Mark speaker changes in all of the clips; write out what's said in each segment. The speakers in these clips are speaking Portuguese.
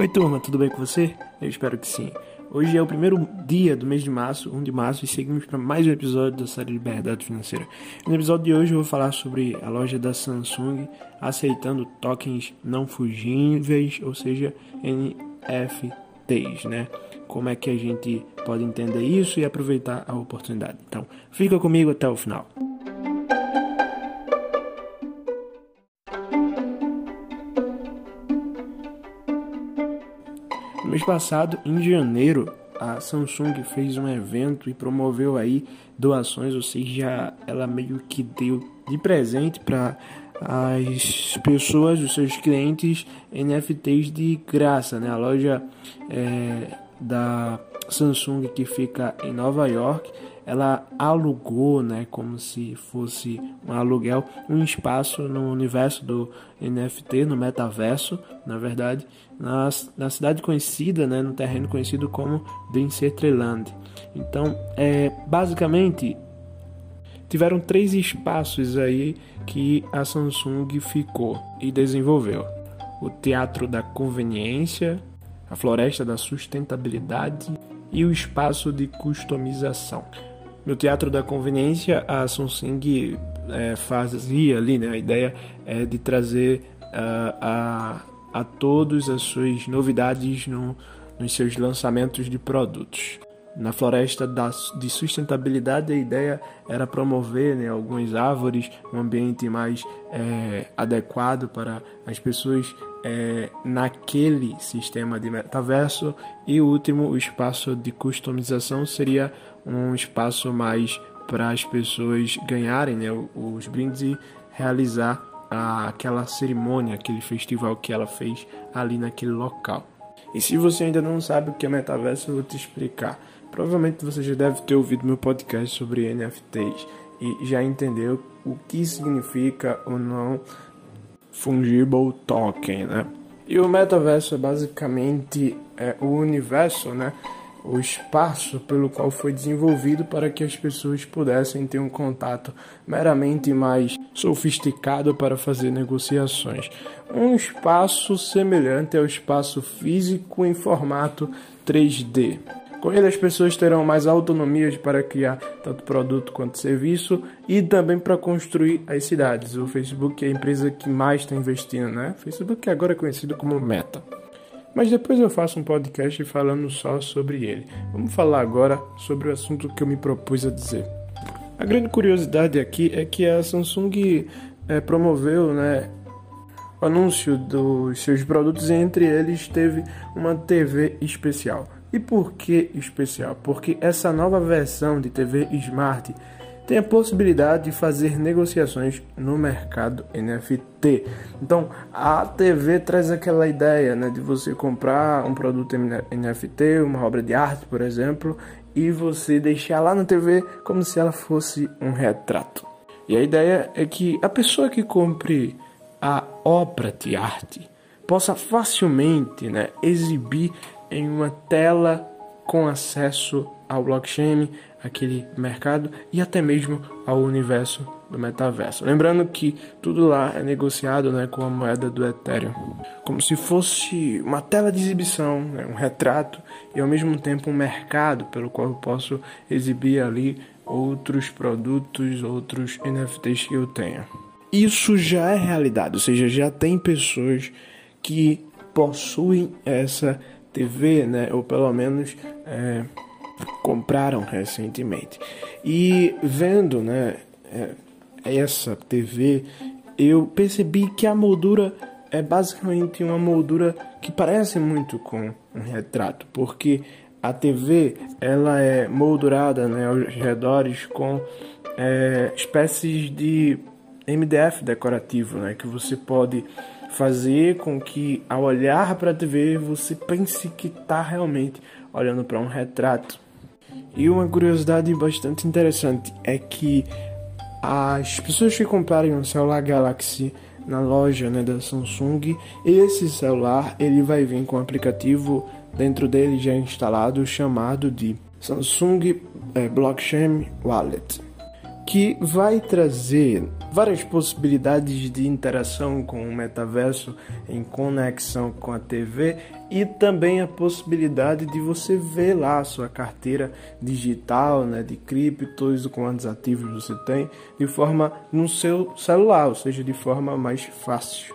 Speaker 1: Oi turma, tudo bem com você? Eu espero que sim. Hoje é o primeiro dia do mês de março, 1 de março, e seguimos para mais um episódio da série Liberdade Financeira. No episódio de hoje eu vou falar sobre a loja da Samsung aceitando tokens não fugíveis, ou seja, NFTs, né? Como é que a gente pode entender isso e aproveitar a oportunidade. Então, fica comigo até o final. Mês passado, em janeiro, a Samsung fez um evento e promoveu aí doações, ou seja, ela meio que deu de presente para as pessoas, os seus clientes, NFTs de graça, né? A loja é, da Samsung que fica em Nova York ela alugou, né, como se fosse um aluguel, um espaço no universo do NFT, no metaverso, na verdade, na, na cidade conhecida, né, no terreno conhecido como Decentraland. Então, é, basicamente, tiveram três espaços aí que a Samsung ficou e desenvolveu: o Teatro da Conveniência, a Floresta da Sustentabilidade e o Espaço de Customização. No Teatro da Conveniência, a Samsung é, fazia ali, né? A ideia é de trazer uh, a, a todos as suas novidades no, nos seus lançamentos de produtos. Na floresta da, de sustentabilidade, a ideia era promover né, algumas árvores, um ambiente mais é, adequado para as pessoas é, naquele sistema de metaverso. E o último, o espaço de customização, seria um espaço mais para as pessoas ganharem né, os brindes e realizar a, aquela cerimônia, aquele festival que ela fez ali naquele local. E se você ainda não sabe o que é metaverso, eu vou te explicar. Provavelmente você já deve ter ouvido meu podcast sobre NFTs e já entendeu o que significa o não fungible token, né? E o metaverso é basicamente é, o universo, né? o espaço pelo qual foi desenvolvido para que as pessoas pudessem ter um contato meramente mais sofisticado para fazer negociações. Um espaço semelhante ao espaço físico em formato 3D. Com ele, as pessoas terão mais autonomia para criar tanto produto quanto serviço e também para construir as cidades. O Facebook é a empresa que mais está investindo, né? O Facebook agora é conhecido como Meta. Mas depois eu faço um podcast falando só sobre ele. Vamos falar agora sobre o assunto que eu me propus a dizer. A grande curiosidade aqui é que a Samsung é, promoveu né, o anúncio dos seus produtos e entre eles teve uma TV especial. E por que especial? Porque essa nova versão de TV Smart tem a possibilidade de fazer negociações no mercado NFT. Então, a TV traz aquela ideia né, de você comprar um produto NFT, uma obra de arte, por exemplo, e você deixar lá na TV como se ela fosse um retrato. E a ideia é que a pessoa que compre a obra de arte possa facilmente né, exibir em uma tela com acesso ao blockchain, aquele mercado e até mesmo ao universo do metaverso. Lembrando que tudo lá é negociado né, com a moeda do Ethereum, como se fosse uma tela de exibição, né, um retrato e ao mesmo tempo um mercado pelo qual eu posso exibir ali outros produtos, outros NFTs que eu tenha. Isso já é realidade, ou seja, já tem pessoas que possuem essa TV, né, ou pelo menos é, compraram recentemente. E vendo né, é, essa TV, eu percebi que a moldura é basicamente uma moldura que parece muito com um retrato, porque a TV ela é moldurada né, aos redores com é, espécies de MDF decorativo, né, que você pode fazer com que ao olhar para a TV você pense que está realmente olhando para um retrato. E uma curiosidade bastante interessante é que as pessoas que comprarem um celular Galaxy na loja né, da Samsung, esse celular ele vai vir com um aplicativo dentro dele já instalado chamado de Samsung é, Blockchain Wallet, que vai trazer várias possibilidades de interação com o metaverso em conexão com a TV e também a possibilidade de você ver lá a sua carteira digital, né, de criptos, quantos ativos você tem, de forma no seu celular, ou seja, de forma mais fácil.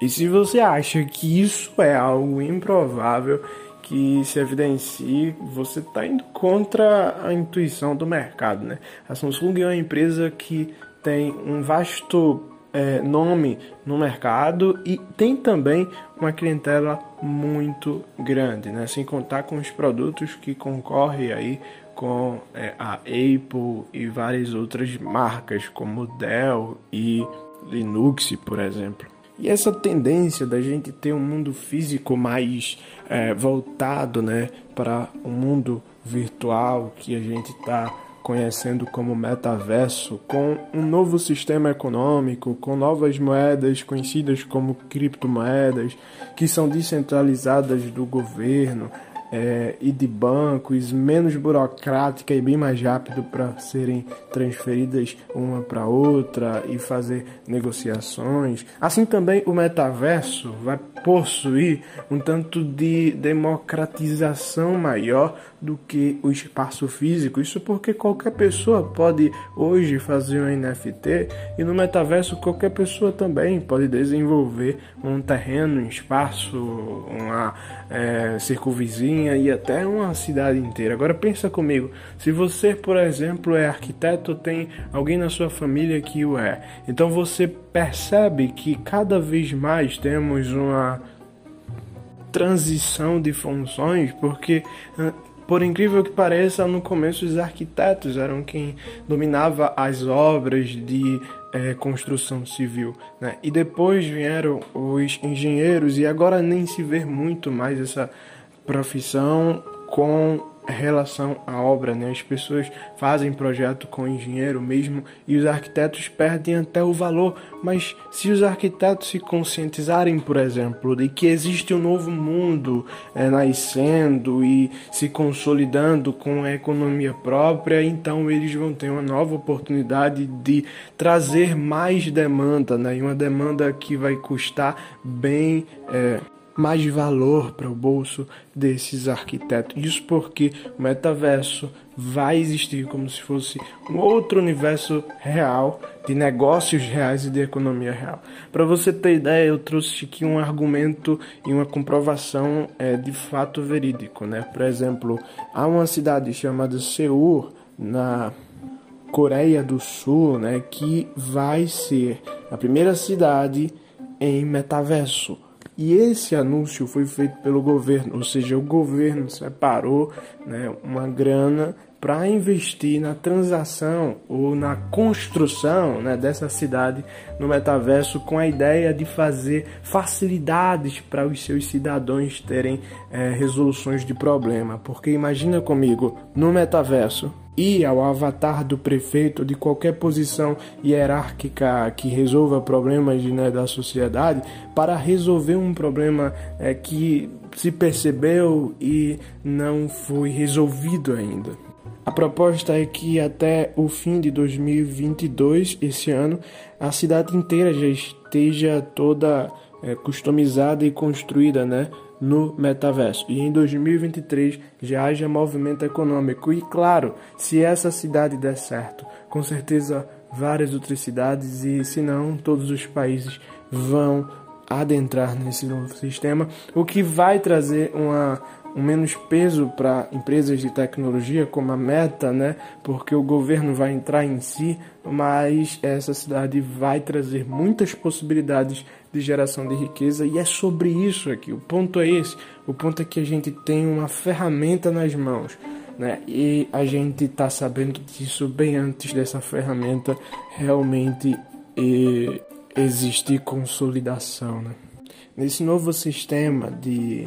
Speaker 1: E se você acha que isso é algo improvável, que se evidencie, você está indo contra a intuição do mercado. Né? A Samsung é uma empresa que tem um vasto é, nome no mercado e tem também uma clientela muito grande, né? sem contar com os produtos que concorrem aí com é, a Apple e várias outras marcas como Dell e Linux, por exemplo. E essa tendência da gente ter um mundo físico mais é, voltado né, para o um mundo virtual que a gente está conhecendo como metaverso, com um novo sistema econômico, com novas moedas conhecidas como criptomoedas, que são descentralizadas do governo, é, e de bancos, menos burocrática e bem mais rápido para serem transferidas uma para outra e fazer negociações. Assim também o metaverso vai possuir um tanto de democratização maior do que o espaço físico. Isso porque qualquer pessoa pode hoje fazer um NFT e no metaverso qualquer pessoa também pode desenvolver um terreno, um espaço, uma é, circunvizinha e até uma cidade inteira. Agora pensa comigo, se você, por exemplo, é arquiteto, tem alguém na sua família que o é, então você percebe que cada vez mais temos uma transição de funções, porque por incrível que pareça, no começo os arquitetos eram quem dominava as obras de é, construção civil, né? E depois vieram os engenheiros e agora nem se vê muito mais essa profissão com relação à obra, né? As pessoas fazem projeto com engenheiro mesmo e os arquitetos perdem até o valor. Mas se os arquitetos se conscientizarem, por exemplo, de que existe um novo mundo é, nascendo e se consolidando com a economia própria, então eles vão ter uma nova oportunidade de trazer mais demanda, né? E uma demanda que vai custar bem é, mais valor para o bolso desses arquitetos. Isso porque o metaverso vai existir como se fosse um outro universo real de negócios reais e de economia real. Para você ter ideia, eu trouxe aqui um argumento e uma comprovação é, de fato verídico, né? Por exemplo, há uma cidade chamada Seul na Coreia do Sul, né, que vai ser a primeira cidade em metaverso. E esse anúncio foi feito pelo governo, ou seja, o governo separou né, uma grana para investir na transação ou na construção né, dessa cidade no metaverso com a ideia de fazer facilidades para os seus cidadãos terem é, resoluções de problema. Porque imagina comigo, no metaverso, ir ao avatar do prefeito de qualquer posição hierárquica que resolva problemas né, da sociedade para resolver um problema é, que se percebeu e não foi resolvido ainda. A proposta é que até o fim de 2022, esse ano, a cidade inteira já esteja toda é, customizada e construída, né? No metaverso e em 2023 já haja movimento econômico. E claro, se essa cidade der certo, com certeza várias outras cidades e se não, todos os países vão adentrar nesse novo sistema, o que vai trazer uma um menos peso para empresas de tecnologia como a Meta, né? Porque o governo vai entrar em si, mas essa cidade vai trazer muitas possibilidades de geração de riqueza e é sobre isso aqui. O ponto é esse. O ponto é que a gente tem uma ferramenta nas mãos. Né? E a gente está sabendo disso bem antes dessa ferramenta realmente existir consolidação. Né? Nesse novo sistema de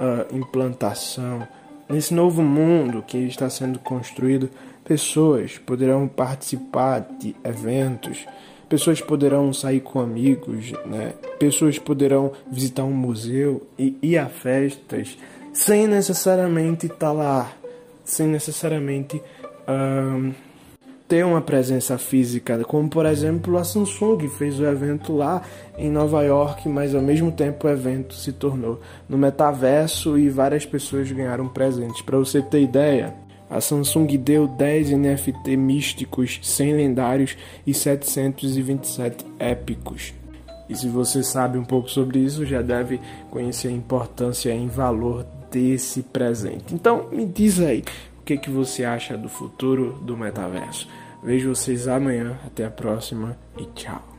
Speaker 1: uh, implantação, nesse novo mundo que está sendo construído, pessoas poderão participar de eventos, pessoas poderão sair com amigos, né? pessoas poderão visitar um museu e ir a festas sem necessariamente estar lá, sem necessariamente ter uma presença física, como por exemplo a Samsung fez o evento lá em Nova York, mas ao mesmo tempo o evento se tornou no metaverso e várias pessoas ganharam presentes. Para você ter ideia, a Samsung deu 10 NFT místicos, 100 lendários e 727 épicos. E se você sabe um pouco sobre isso, já deve conhecer a importância em valor desse presente. Então, me diz aí, que, que você acha do futuro do metaverso? Vejo vocês amanhã, até a próxima e tchau.